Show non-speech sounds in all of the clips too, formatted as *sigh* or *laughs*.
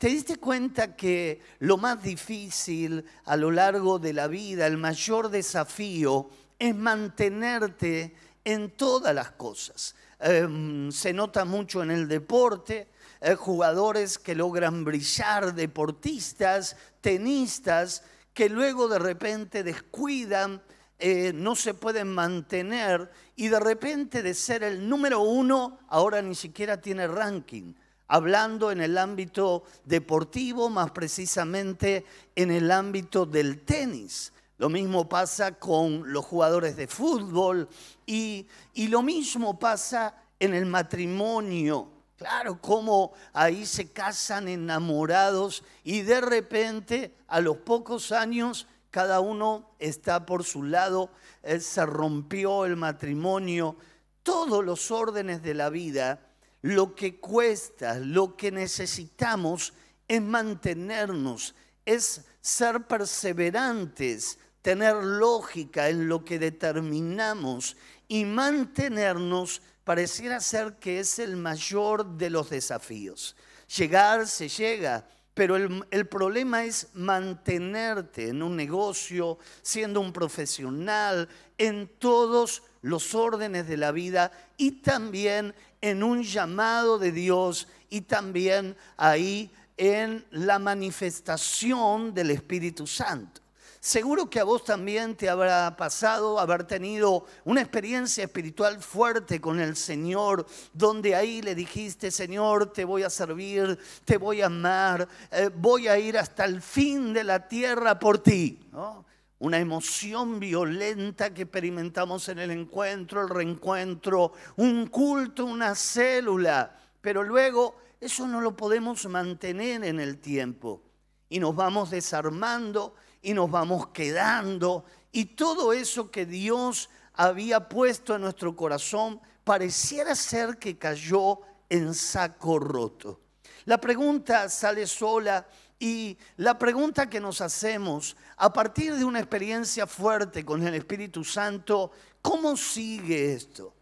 ¿Te diste cuenta que lo más difícil a lo largo de la vida, el mayor desafío, es mantenerte en todas las cosas? Em, se nota mucho en el deporte, eh, jugadores que logran brillar, deportistas, tenistas, que luego de repente descuidan, eh, no se pueden mantener y de repente de ser el número uno, ahora ni siquiera tiene ranking hablando en el ámbito deportivo, más precisamente en el ámbito del tenis. Lo mismo pasa con los jugadores de fútbol y, lo mismo pasa en el matrimonio. Claro, como ahí se casan enamorados y de repente a los pocos años cada uno está por su lado, eh, se rompió el matrimonio, todos los órdenes de la vida lo que cuesta, lo que necesitamos es mantenernos, es ser perseverantes, tener lógica en lo que determinamos y mantenernos pareciera ser que es el mayor de los desafíos. Llegar se llega, pero el, el, problema es mantenerte en un negocio, siendo un profesional, en todos los órdenes de la vida y también en un llamado de Dios y también ahí en la manifestación del Espíritu Santo. Seguro que a vos también te habrá pasado haber tenido una experiencia espiritual fuerte con el Señor, donde ahí le dijiste, Señor, te voy a servir, te voy a amar, eh, voy a ir hasta el fin de la tierra por ti. ¿no? Una emoción violenta que experimentamos en el encuentro, el reencuentro, un culto, una célula, pero luego eso no lo podemos mantener en el tiempo. Y nos vamos desarmando y nos vamos quedando. Y todo eso que Dios había puesto en nuestro corazón pareciera ser que cayó en saco roto. La pregunta sale sola y la pregunta que nos hacemos a partir de una experiencia fuerte con el Espíritu Santo, ¿cómo sigue esto?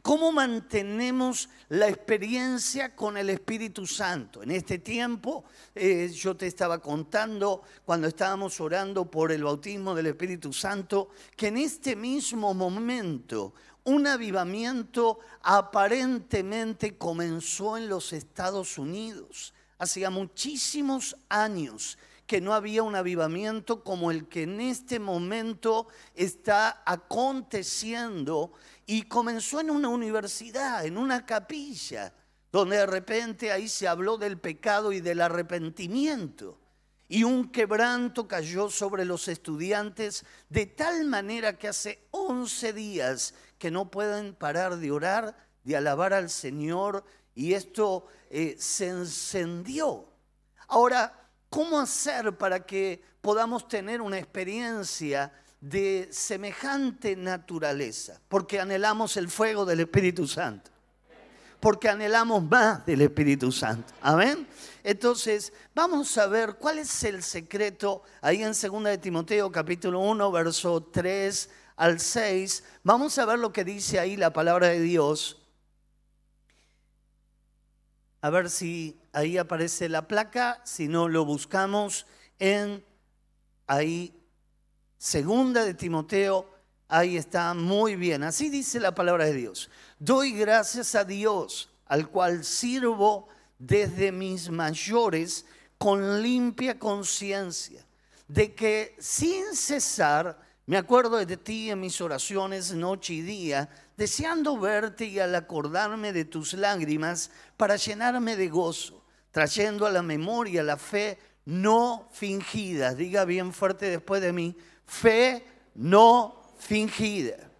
¿Cómo mantenemos la experiencia con el Espíritu Santo? En este tiempo, eh, yo te estaba contando cuando estábamos orando por el bautismo del Espíritu Santo, que en este mismo momento un avivamiento aparentemente comenzó en los Estados Unidos hacía muchísimos años que no había un avivamiento como el que en este momento está aconteciendo y comenzó en una universidad, en una capilla, donde de repente ahí se habló del pecado y del arrepentimiento. Y un quebranto cayó sobre los estudiantes de tal manera que hace 11 días que no pueden parar de orar, de alabar al Señor y esto eh, se encendió. Ahora, ¿cómo hacer para que podamos tener una experiencia de semejante naturaleza? Porque anhelamos el fuego del Espíritu Santo. Porque anhelamos más del Espíritu Santo. Amén. Entonces, vamos a ver cuál es el secreto ahí en 2 de Timoteo capítulo 1, verso 3 al 6. Vamos a ver lo que dice ahí la palabra de Dios a ver si ahí aparece la placa, si no lo buscamos en ahí, segunda de Timoteo, ahí está muy bien. Así dice la palabra de Dios. Doy gracias a Dios, al cual sirvo desde mis mayores con limpia conciencia, de que sin cesar me acuerdo de ti en mis oraciones noche y día, deseando verte y al acordarme de tus lágrimas para llenarme de gozo, trayendo a la memoria la fe no fingida. Diga bien fuerte después de mí, fe no fingida.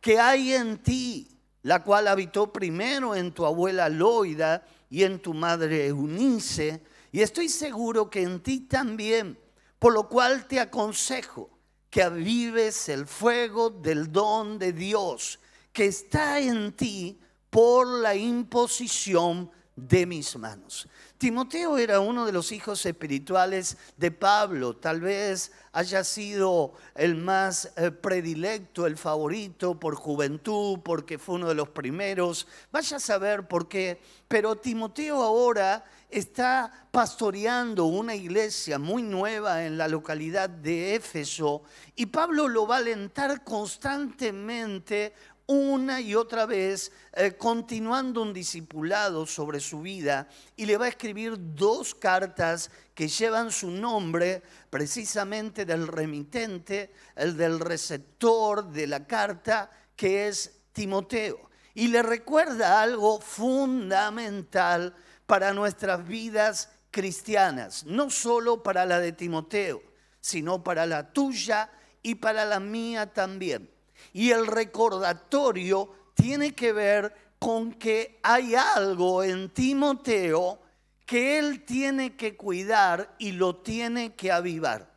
Que hay en ti, la cual habitó primero en tu abuela Loida y en tu madre Eunice, y estoy seguro que en ti también, por lo cual te aconsejo que avives el fuego del don de Dios que está en ti por la imposición de mis manos. Timoteo era uno de los hijos espirituales de Pablo, tal vez haya sido el más eh, predilecto, el favorito por juventud, porque fue uno de los primeros, vaya a saber por qué, pero Timoteo ahora está pastoreando una iglesia muy nueva en la localidad de Éfeso y Pablo lo va a alentar constantemente una y otra vez, eh, continuando un discipulado sobre su vida, y le va a escribir dos cartas que llevan su nombre precisamente del remitente, el del receptor de la carta, que es Timoteo. Y le recuerda algo fundamental para nuestras vidas cristianas, no solo para la de Timoteo, sino para la tuya y para la mía también. Y el recordatorio tiene que ver con que hay algo en Timoteo que él tiene que cuidar y lo tiene que avivar.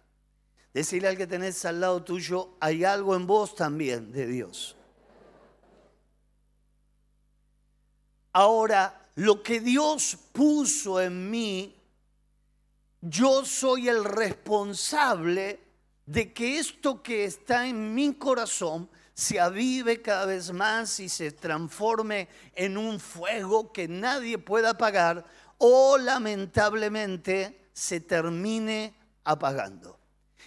Decirle al que tenés al lado tuyo, hay algo en vos también de Dios. Ahora, lo que Dios puso en mí, yo soy el responsable de que esto que está en mi corazón se avive cada vez más y se transforme en un fuego que nadie pueda apagar o lamentablemente se termine apagando.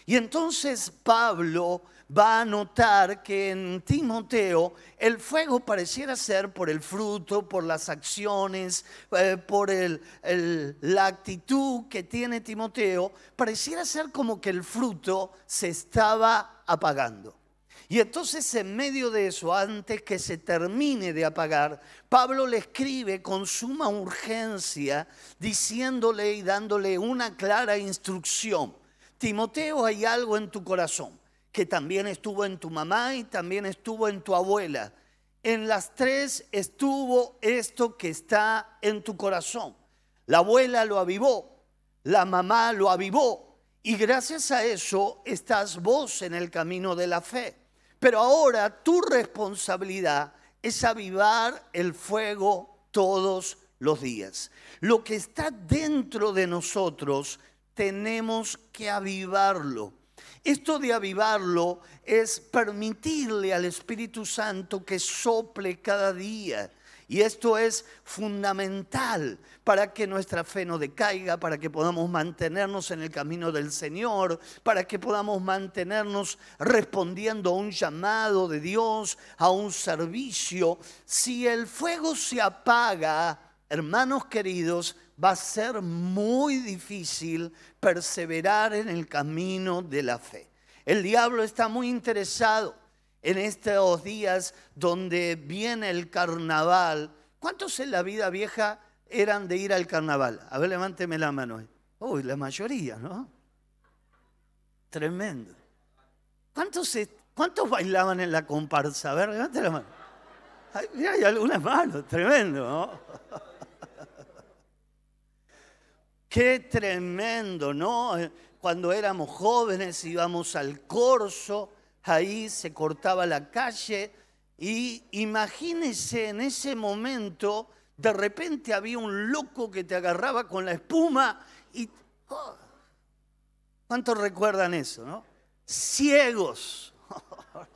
Y entonces Pablo va a notar que en Timoteo el fuego pareciera ser por el fruto, por las acciones, eh, por la actitud que tiene Timoteo, pareciera ser como que el fruto se estaba apagando. Y entonces en medio de eso, antes que se termine de apagar, Pablo le escribe con suma urgencia, diciéndole y dándole una clara instrucción. Timoteo, hay algo en tu corazón que también estuvo en tu mamá y también estuvo en tu abuela. En las tres estuvo esto que está en tu corazón. La abuela lo avivó, la mamá lo avivó y gracias a eso estás vos en el camino de la fe. Pero ahora tu responsabilidad es avivar el fuego todos los días. Lo que está dentro de nosotros tenemos que avivarlo. Esto de avivarlo es permitirle al Espíritu Santo que sople cada día. Y esto es fundamental para que nuestra fe no decaiga, para que podamos mantenernos en el camino del Señor, para que podamos mantenernos respondiendo a un llamado de Dios, a un servicio. Si el fuego se apaga, hermanos queridos, va a ser muy difícil perseverar en el camino de la fe. El diablo está muy interesado en estos días donde viene el carnaval. ¿Cuántos en la vida vieja eran de ir al carnaval? A ver, levánteme la mano. Uy, la mayoría, ¿no? Tremendo. ¿Cuántos, ¿Cuántos bailaban en la comparsa? A ver, levánteme la mano. hay algunas manos, tremendo, ¿no? Qué tremendo, ¿no? Cuando éramos jóvenes íbamos al corso, ahí se cortaba la calle y imagínese en ese momento, de repente había un loco que te agarraba con la espuma y... Oh, ¿Cuántos recuerdan eso, no? Ciegos. *laughs*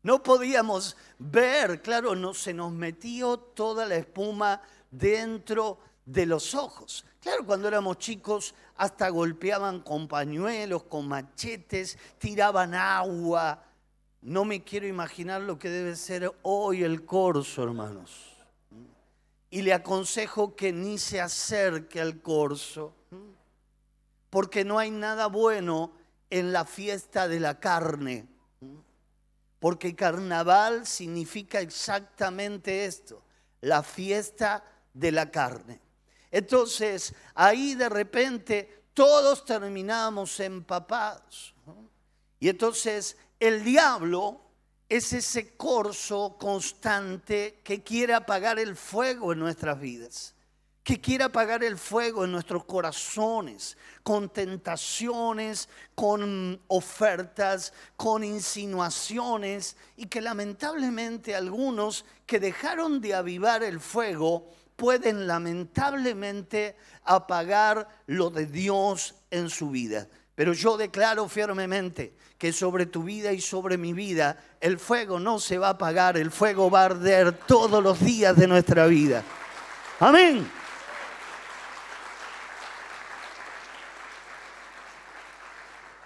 No podíamos ver, claro, no se nos metió toda la espuma dentro de los ojos. Claro, cuando éramos chicos hasta golpeaban con pañuelos, con machetes, tiraban agua. No me quiero imaginar lo que debe ser hoy el corso, hermanos. Y le aconsejo que ni se acerque al corso, porque no hay nada bueno en la fiesta de la carne. Porque carnaval significa exactamente esto, la fiesta de la carne. Entonces, ahí de repente todos terminamos empapados. Y entonces el diablo es ese corso constante que quiere apagar el fuego en nuestras vidas, que quiere apagar el fuego en nuestros corazones, con tentaciones, con ofertas, con insinuaciones, y que lamentablemente algunos que dejaron de avivar el fuego pueden lamentablemente apagar lo de Dios en su vida. Pero yo declaro firmemente que sobre tu vida y sobre mi vida el fuego no se va a apagar, el fuego va a arder todos los días de nuestra vida. Amén.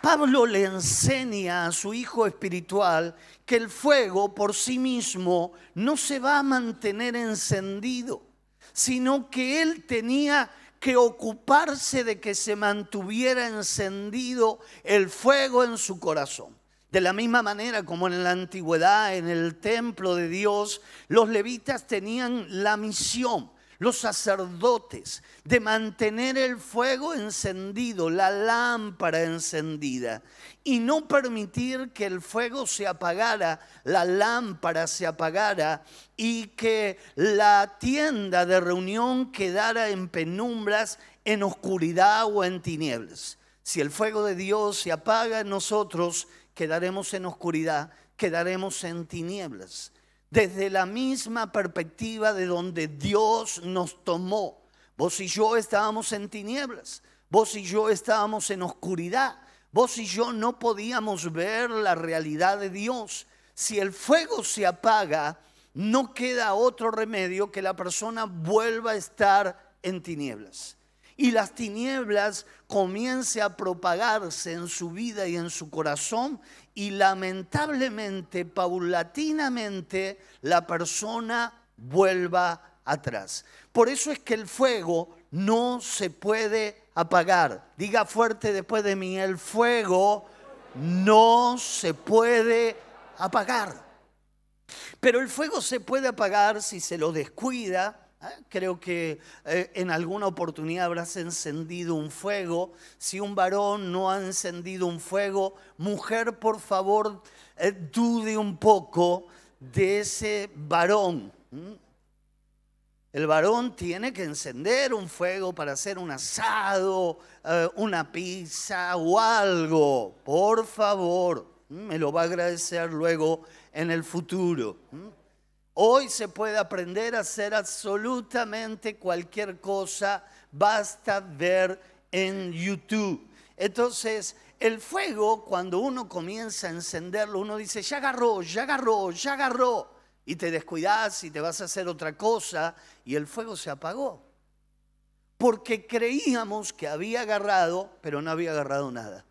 Pablo le enseña a su hijo espiritual que el fuego por sí mismo no se va a mantener encendido sino que él tenía que ocuparse de que se mantuviera encendido el fuego en su corazón. De la misma manera como en la antigüedad, en el templo de Dios, los levitas tenían la misión los sacerdotes, de mantener el fuego encendido, la lámpara encendida, y no permitir que el fuego se apagara, la lámpara se apagara y que la tienda de reunión quedara en penumbras, en oscuridad o en tinieblas. Si el fuego de Dios se apaga nosotros, quedaremos en oscuridad, quedaremos en tinieblas desde la misma perspectiva de donde Dios nos tomó. Vos y yo estábamos en tinieblas, vos y yo estábamos en oscuridad, vos y yo no podíamos ver la realidad de Dios. Si el fuego se apaga, no queda otro remedio que la persona vuelva a estar en tinieblas y las tinieblas comience a propagarse en su vida y en su corazón y lamentablemente, paulatinamente, la persona vuelva atrás. Por eso es que el fuego no se puede apagar. Diga fuerte después de mí, el fuego no se puede apagar. Pero el fuego se puede apagar si se lo descuida. Creo que eh, en alguna oportunidad habrás encendido un fuego. Si un varón no ha encendido un fuego, mujer, por favor, eh, dude un poco de ese varón. El varón tiene que encender un fuego para hacer un asado, una pizza o algo. Por favor, me lo va a agradecer luego en el futuro. Hoy se puede aprender a hacer absolutamente cualquier cosa, basta ver en YouTube. Entonces, el fuego, cuando uno comienza a encenderlo, uno dice, ya agarró, ya agarró, ya agarró. Y te descuidas y te vas a hacer otra cosa y el fuego se apagó. Porque creíamos que había agarrado, pero no había agarrado nada.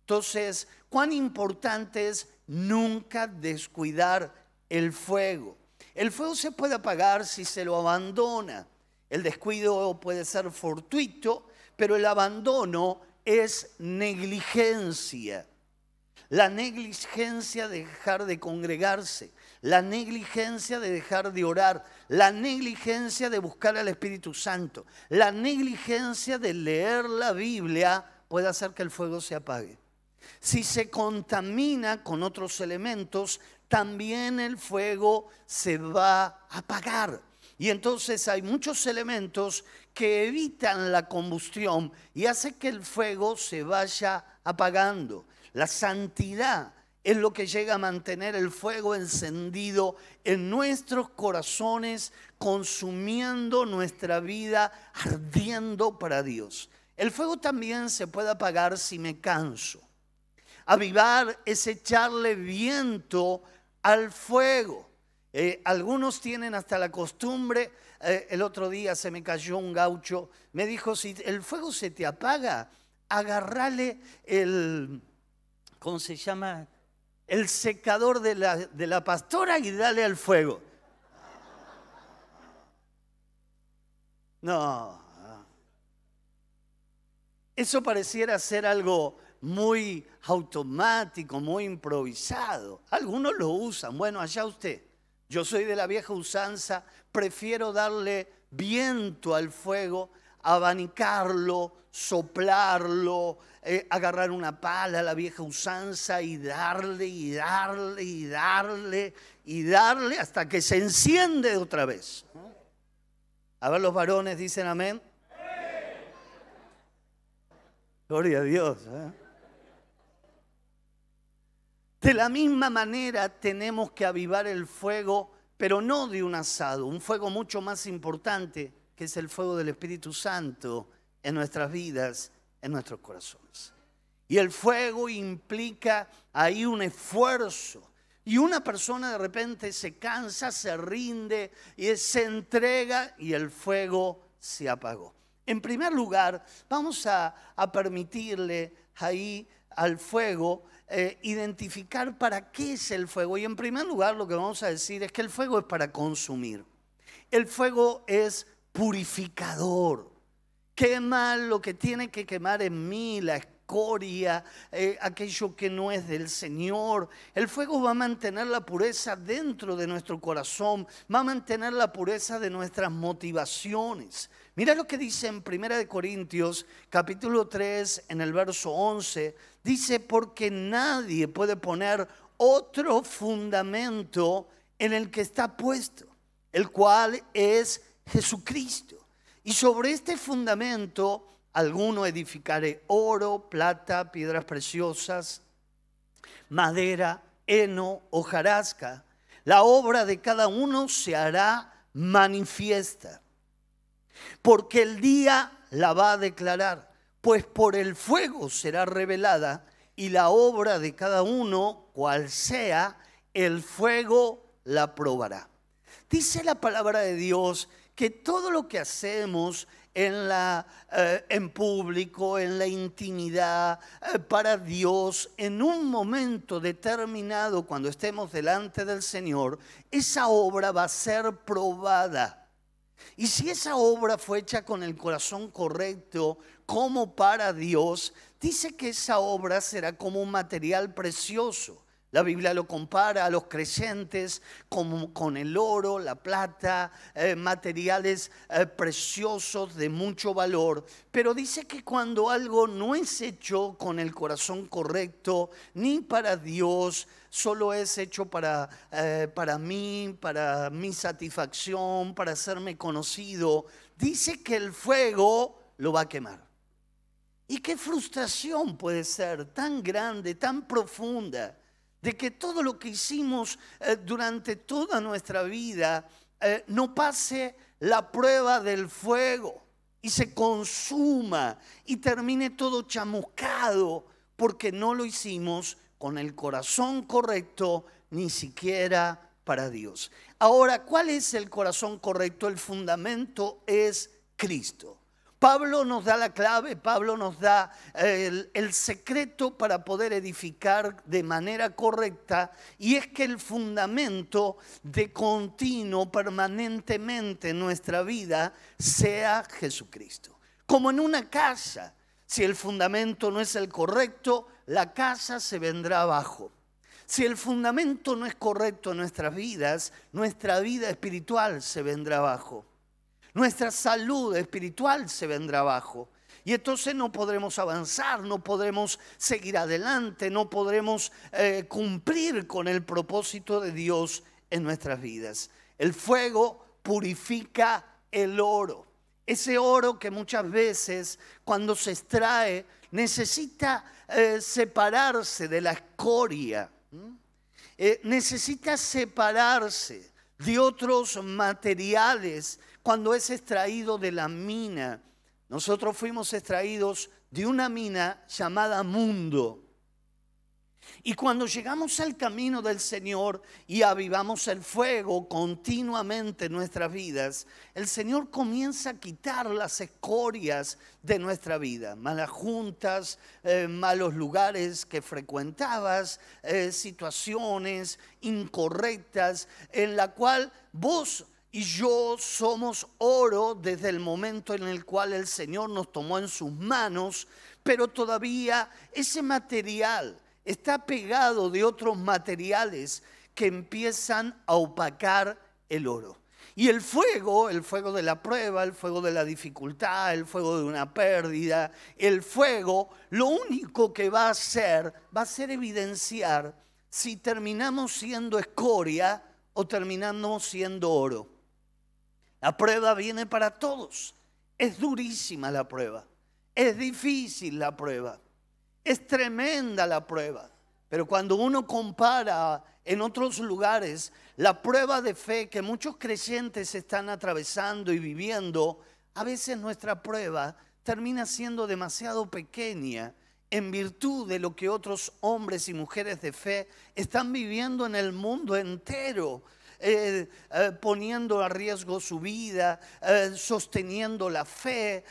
Entonces, cuán importante es nunca descuidar el fuego. El fuego se puede apagar si se lo abandona. El descuido puede ser fortuito, pero el abandono es negligencia. La negligencia de dejar de congregarse, la negligencia de dejar de orar, la negligencia de buscar al Espíritu Santo, la negligencia de leer la Biblia puede hacer que el fuego se apague. Si se contamina con otros elementos, también el fuego se va a apagar. Y entonces hay muchos elementos que evitan la combustión y hace que el fuego se vaya apagando. La santidad es lo que llega a mantener el fuego encendido en nuestros corazones, consumiendo nuestra vida, ardiendo para Dios. El fuego también se puede apagar si me canso. Avivar es echarle viento al fuego. Eh, algunos tienen hasta la costumbre, eh, el otro día se me cayó un gaucho, me dijo, si el fuego se te apaga, agarrale el, ¿cómo se llama? El secador de la, de la pastora y dale al fuego. No, eso pareciera ser algo muy automático, muy improvisado. Algunos lo usan, bueno, allá usted. Yo soy de la vieja usanza, prefiero darle viento al fuego, abanicarlo, soplarlo, eh, agarrar una pala a la vieja usanza y darle y darle y darle y darle hasta que se enciende otra vez. A ver, los varones dicen amén. Gloria a Dios. ¿eh? De la misma manera tenemos que avivar el fuego, pero no de un asado, un fuego mucho más importante, que es el fuego del Espíritu Santo en nuestras vidas, en nuestros corazones. Y el fuego implica ahí un esfuerzo. Y una persona de repente se cansa, se rinde y se entrega y el fuego se apagó. En primer lugar, vamos a, permitirle ahí al fuego eh, identificar para qué es el fuego. Y en primer lugar lo que vamos a decir es que el fuego es para consumir. El fuego es purificador. Quema lo que tiene que quemar en mí, la escoria, eh, aquello que no es del Señor. El fuego va a mantener la pureza dentro de nuestro corazón, va a mantener la pureza de nuestras motivaciones. Mira lo que dice en 1 Corintios capítulo 3 en el verso 11. Dice, porque nadie puede poner otro fundamento en el que está puesto, el cual es Jesucristo. Y sobre este fundamento, alguno edificaré oro, plata, piedras preciosas, madera, heno, hojarasca. La obra de cada uno se hará manifiesta porque el día la va a declarar, pues por el fuego será revelada y la obra de cada uno, cual sea, el fuego la probará. Dice la palabra de Dios que todo lo que hacemos en, la, eh, en público, en la intimidad, eh, para Dios, en un momento determinado, cuando estemos delante del Señor, esa obra va a ser probada. Y si esa obra fue hecha con el corazón correcto, como para Dios, dice que esa obra será como un material precioso. La Biblia lo compara a los creyentes con el oro, la plata, eh, materiales eh, preciosos de mucho valor. Pero dice que cuando algo no es hecho con el corazón correcto, ni para Dios, solo es hecho para, eh, para mí, para mi satisfacción, para hacerme conocido, dice que el fuego lo va a quemar. Y qué frustración puede ser tan grande, tan profunda de que todo lo que hicimos eh, durante toda nuestra vida eh, no pase la prueba del fuego y se consuma y termine todo chamuscado porque no lo hicimos con el corazón correcto ni siquiera para Dios. Ahora, ¿cuál es el corazón correcto? El fundamento es Cristo. Pablo nos da la clave, Pablo nos da el, el, secreto para poder edificar de manera correcta y es que el fundamento de continuo permanentemente en nuestra vida sea Jesucristo. Como en una casa, si el fundamento no es el correcto, la casa se vendrá abajo. Si el fundamento no es correcto en nuestras vidas, nuestra vida espiritual se vendrá abajo nuestra salud espiritual se vendrá abajo. Y entonces no podremos avanzar, no podremos seguir adelante, no podremos eh, cumplir con el propósito de Dios en nuestras vidas. El fuego purifica el oro. Ese oro que muchas veces cuando se extrae necesita eh, separarse de la escoria, eh, necesita separarse de otros materiales cuando es extraído de la mina. Nosotros fuimos extraídos de una mina llamada mundo. Y cuando llegamos al camino del Señor y avivamos el fuego continuamente en nuestras vidas, el Señor comienza a quitar las escorias de nuestra vida, malas juntas, eh, malos lugares que frecuentabas, eh, situaciones incorrectas en la cual vos y yo somos oro desde el momento en el cual el Señor nos tomó en sus manos, pero todavía ese material está pegado de otros materiales que empiezan a opacar el oro. Y el fuego, el fuego de la prueba, el fuego de la dificultad, el fuego de una pérdida, el fuego, lo único que va a hacer, va a ser evidenciar si terminamos siendo escoria o terminamos siendo oro. La prueba viene para todos. Es durísima la prueba. Es difícil la prueba. Es tremenda la prueba. Pero cuando uno compara en otros lugares la prueba de fe que muchos creyentes están atravesando y viviendo, a veces nuestra prueba termina siendo demasiado pequeña en virtud de lo que otros hombres y mujeres de fe están viviendo en el mundo entero. Eh, eh, poniendo a riesgo su vida, sosteniendo la fe,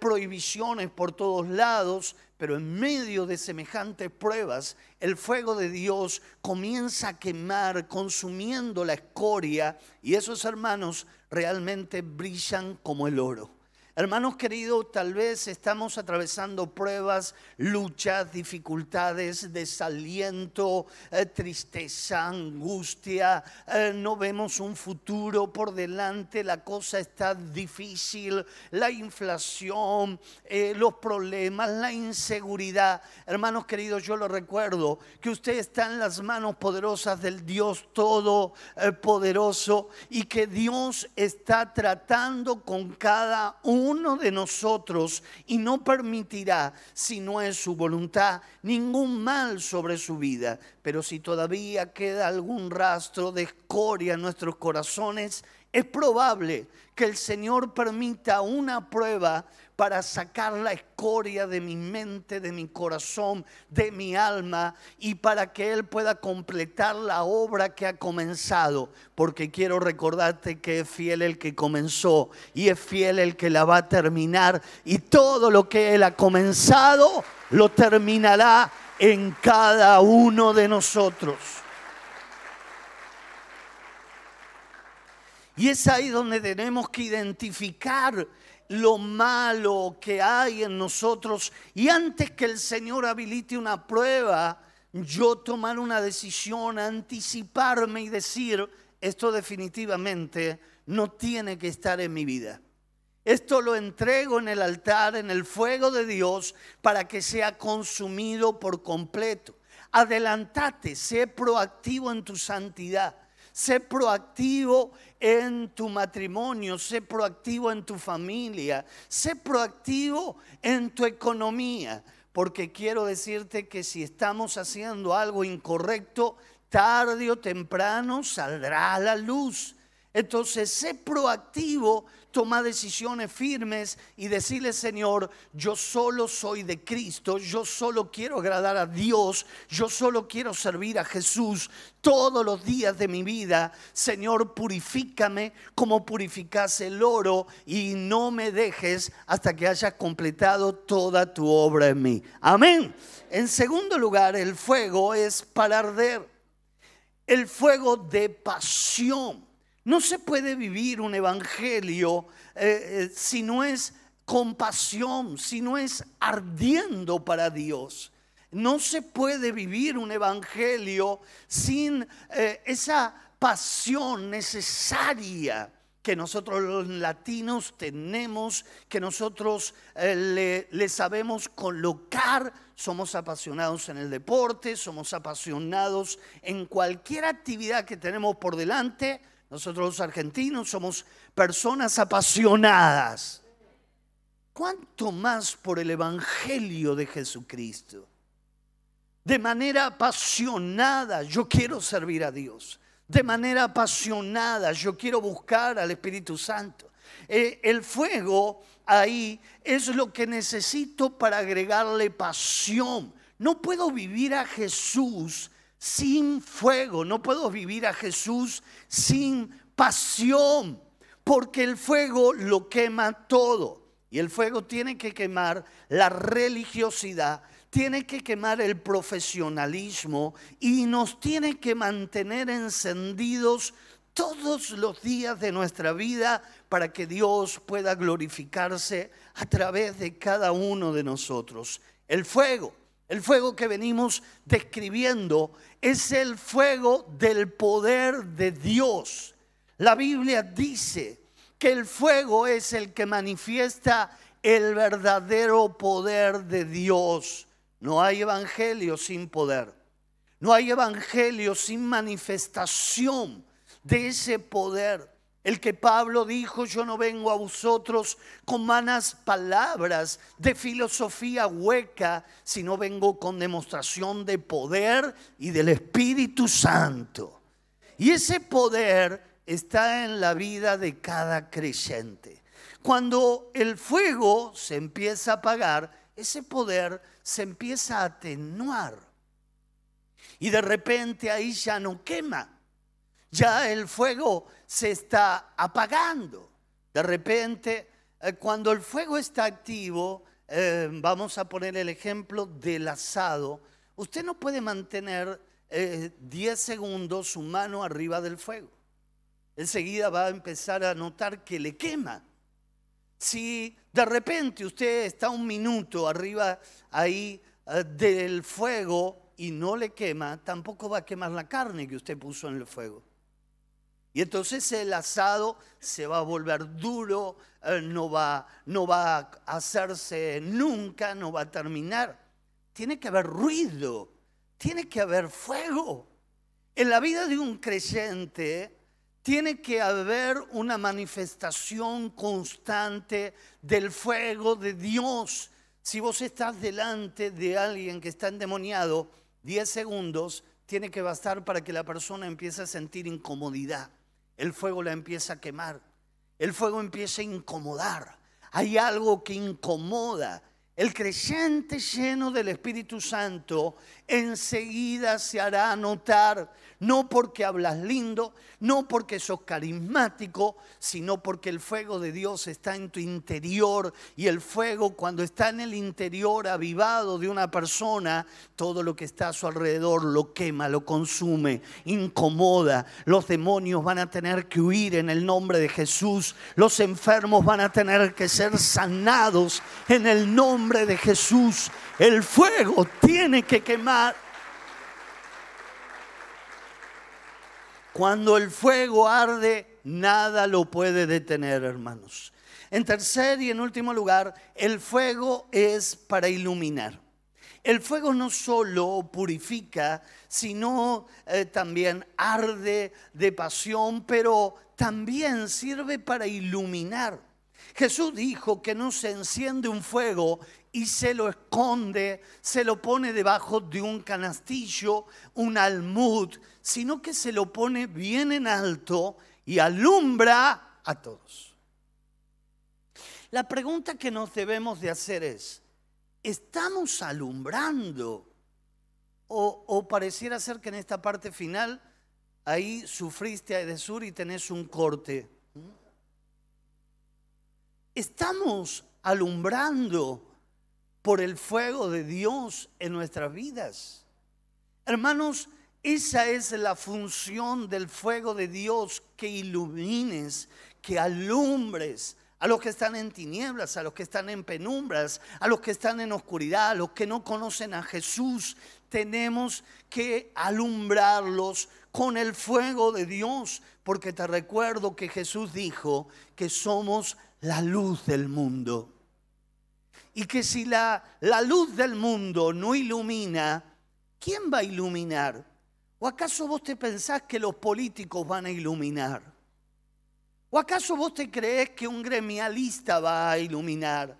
prohibiciones por todos lados, pero en medio de semejantes pruebas, el fuego de Dios comienza a quemar, consumiendo la escoria, y esos hermanos realmente brillan como el oro. Hermanos queridos, tal vez estamos atravesando pruebas, luchas, dificultades, desaliento, eh, tristeza, angustia. Eh, no vemos un futuro por delante, la cosa está difícil, la inflación, eh, los problemas, la inseguridad. Hermanos queridos, yo lo recuerdo que usted está en las manos poderosas del Dios Todopoderoso y que Dios está tratando con cada uno uno de nosotros y no permitirá, si no es su voluntad, ningún mal sobre su vida. Pero si todavía queda algún rastro de escoria en nuestros corazones, es probable que el Señor permita una prueba para sacar la escoria de mi mente, de mi corazón, de mi alma y para que Él pueda completar la obra que ha comenzado. Porque quiero recordarte que es fiel el que comenzó y es fiel el que la va a terminar y todo lo que Él ha comenzado lo terminará en cada uno de nosotros. Y es ahí donde tenemos que identificar lo malo que hay en nosotros y antes que el Señor habilite una prueba, yo tomar una decisión, anticiparme y decir, esto definitivamente no tiene que estar en mi vida. Esto lo entrego en el altar, en el fuego de Dios, para que sea consumido por completo. Adelantate, sé proactivo en tu santidad. Sé proactivo en tu matrimonio, sé proactivo en tu familia, sé proactivo en tu economía, porque quiero decirte que si estamos haciendo algo incorrecto, tarde o temprano saldrá a la luz. Entonces, sé proactivo tomar decisiones firmes y decirle, Señor, yo solo soy de Cristo, yo solo quiero agradar a Dios, yo solo quiero servir a Jesús todos los días de mi vida. Señor, purifícame como purificase el oro y no me dejes hasta que haya completado toda tu obra en mí. Amén. En segundo lugar, el fuego es para arder. El fuego de pasión. No se puede vivir un evangelio eh, eh, si no es compasión, si no es ardiendo para Dios. No se puede vivir un evangelio sin eh, esa pasión necesaria que nosotros los latinos tenemos, que nosotros le, le, sabemos colocar. Somos apasionados en el deporte, somos apasionados en cualquier actividad que tenemos por delante nosotros los argentinos somos personas apasionadas. ¿Cuánto más por el Evangelio de Jesucristo? De manera apasionada yo quiero servir a Dios. De manera apasionada yo quiero buscar al Espíritu Santo. Eh, el fuego ahí es lo que necesito para agregarle pasión. No puedo vivir a Jesús sin fuego. No puedo vivir a Jesús sin pasión, porque el fuego lo quema todo. Y el fuego tiene que quemar la religiosidad, tiene que quemar el profesionalismo y nos tiene que mantener encendidos todos los días de nuestra vida para que Dios pueda glorificarse a través de cada uno de nosotros. El fuego el fuego que venimos describiendo es el fuego del poder de Dios. La Biblia dice que el fuego es el que manifiesta el verdadero poder de Dios. No hay evangelio sin poder. No hay evangelio sin manifestación de ese poder. El que Pablo dijo, yo no vengo a vosotros con malas palabras de filosofía hueca, sino vengo con demostración de poder y del Espíritu Santo. Y ese poder está en la vida de cada creyente. Cuando el fuego se empieza a apagar, ese poder se empieza a atenuar. Y de repente ahí ya no quema Ya el fuego se está apagando. De repente, eh, cuando el fuego está activo, eh, vamos a poner el ejemplo del asado, usted no puede mantener 10 eh, segundos su mano arriba del fuego. Enseguida va a empezar a notar que le quema. Si de repente usted está un minuto arriba ahí del fuego y no le quema, tampoco va a quemar la carne que usted puso en el fuego. Y entonces el asado se va a volver duro, eh, no, va, no va a hacerse nunca, no va a terminar. Tiene que haber ruido, tiene que haber fuego. En la vida de un creyente tiene que haber una manifestación constante del fuego de Dios. Si vos estás delante de alguien que está endemoniado, 10 segundos tiene que bastar para que la persona empiece a sentir incomodidad el fuego la empieza a quemar, el fuego empieza a incomodar. Hay algo que incomoda. El creyente lleno del Espíritu Santo enseguida se hará notar no porque hablas lindo, no porque sos carismático, sino porque el fuego de Dios está en tu interior y el fuego cuando está en el interior avivado de una persona, todo lo que está a su alrededor lo quema, lo consume, incomoda. Los demonios van a tener que huir en el nombre de Jesús, los enfermos van a tener que ser sanados en el nombre de Jesús. El fuego tiene que quemar Cuando el fuego arde, nada lo puede detener, hermanos. En tercer y en último lugar, el fuego es para iluminar. El fuego no solo purifica, sino eh, también arde de pasión, pero también sirve para iluminar. Jesús dijo que no se enciende un fuego y se lo esconde, se lo pone debajo de un canastillo, un almud, sino que se lo pone bien en alto y alumbra a todos. La pregunta que nos debemos de hacer es, ¿estamos alumbrando? O, pareciera ser que en esta parte final, ahí sufriste a Edesur y tenés un corte. ¿Estamos alumbrando por el fuego de Dios en nuestras vidas? Hermanos, esa es la función del fuego de Dios, que ilumines, que alumbres a los que están en tinieblas, a los que están en penumbras, a los que están en oscuridad, a los que no conocen a Jesús. Tenemos que alumbrarlos con el fuego de Dios, porque te recuerdo que Jesús dijo que somos la luz del mundo. Y que si la, la luz del mundo no ilumina, ¿quién va a iluminar? ¿O acaso vos te pensás que los políticos van a iluminar? ¿O acaso vos te crees que un gremialista va a iluminar?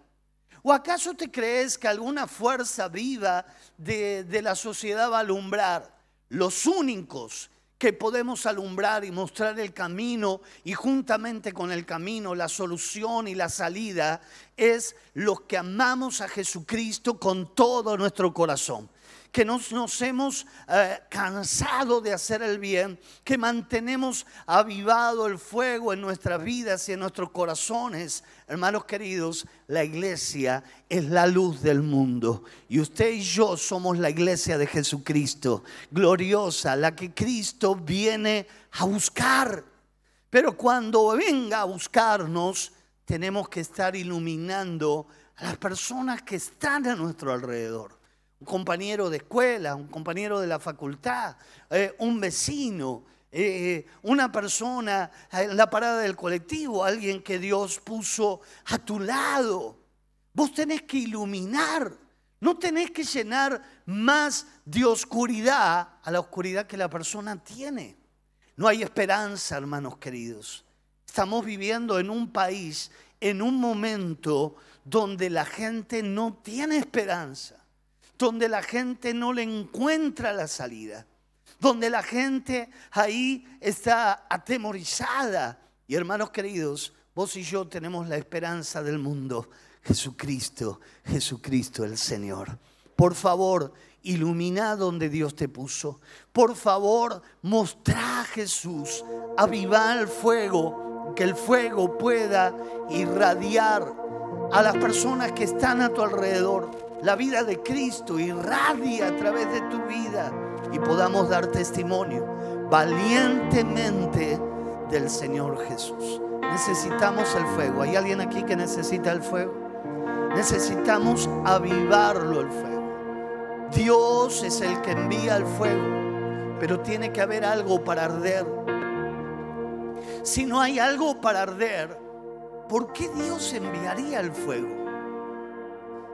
¿O acaso te crees que alguna fuerza viva de, de, la sociedad va a alumbrar? Los únicos que podemos alumbrar y mostrar el camino y juntamente con el camino la solución y la salida es los que amamos a Jesucristo con todo nuestro corazón que nos, nos hemos eh, cansado de hacer el bien, que mantenemos avivado el fuego en nuestras vidas y en nuestros corazones. Hermanos queridos, la iglesia es la luz del mundo y usted y yo somos la iglesia de Jesucristo, gloriosa, la que Cristo viene a buscar. Pero cuando venga a buscarnos, tenemos que estar iluminando a las personas que están a nuestro alrededor compañero de escuela, un compañero de la facultad, eh, un vecino, eh, una persona en la parada del colectivo, alguien que Dios puso a tu lado. Vos tenés que iluminar, no tenés que llenar más de oscuridad a la oscuridad que la persona tiene. No hay esperanza, hermanos queridos. Estamos viviendo en un país, en un momento donde la gente no tiene esperanza donde la gente no le encuentra la salida, donde la gente ahí está atemorizada. Y hermanos queridos, vos y yo tenemos la esperanza del mundo, Jesucristo, Jesucristo el Señor. Por favor, ilumina donde Dios te puso. Por favor, mostrá a Jesús, avivar el fuego, que el fuego pueda irradiar a las personas que están a tu alrededor. La vida de Cristo irradia a través de tu vida y podamos dar testimonio valientemente del Señor Jesús. Necesitamos el fuego. ¿Hay alguien aquí que necesita el fuego? Necesitamos avivarlo el fuego. Dios es el que envía el fuego, pero tiene que haber algo para arder. Si no hay algo para arder, ¿por qué Dios enviaría el fuego?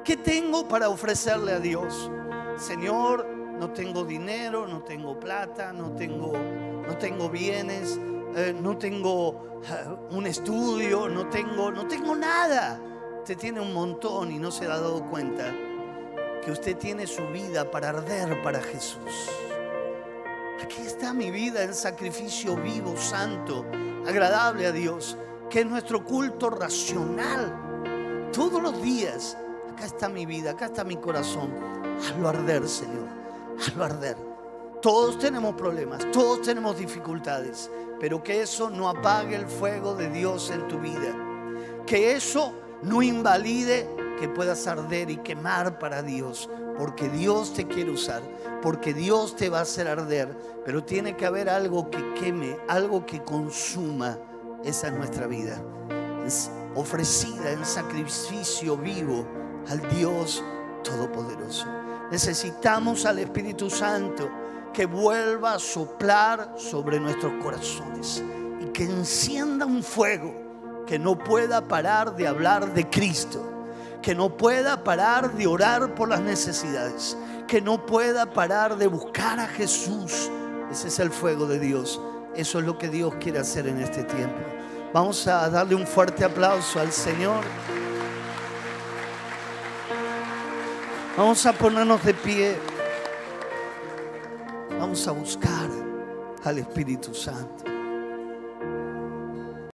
¿Qué tengo para ofrecerle a Dios? Señor, no tengo dinero, no tengo plata, no tengo, no tengo bienes, eh, no tengo eh, un estudio, no tengo, no tengo nada. Usted tiene un montón y no se ha dado cuenta que usted tiene su vida para arder para Jesús. Aquí está mi vida en sacrificio vivo, santo, agradable a Dios, que es nuestro culto racional. Todos los días, acá está mi vida, acá está mi corazón. Hazlo arder, Señor, hazlo arder. Todos tenemos problemas, todos tenemos dificultades, pero que eso no apague el fuego de Dios en tu vida. Que eso no invalide que puedas arder y quemar para Dios, porque Dios te quiere usar, porque Dios te va a hacer arder, pero tiene que haber algo que queme, algo que consuma. Esa es nuestra vida, ofrecida en sacrificio vivo al Dios Todopoderoso. Necesitamos al Espíritu Santo que vuelva a soplar sobre nuestros corazones y que encienda un fuego que no pueda parar de hablar de Cristo que no pueda parar de orar por las necesidades, que no pueda parar de buscar a Jesús. Ese es el fuego de Dios. Eso es lo que Dios quiere hacer en este tiempo. Vamos a darle un fuerte aplauso al Señor. Vamos a ponernos de pie. Vamos a buscar al Espíritu Santo.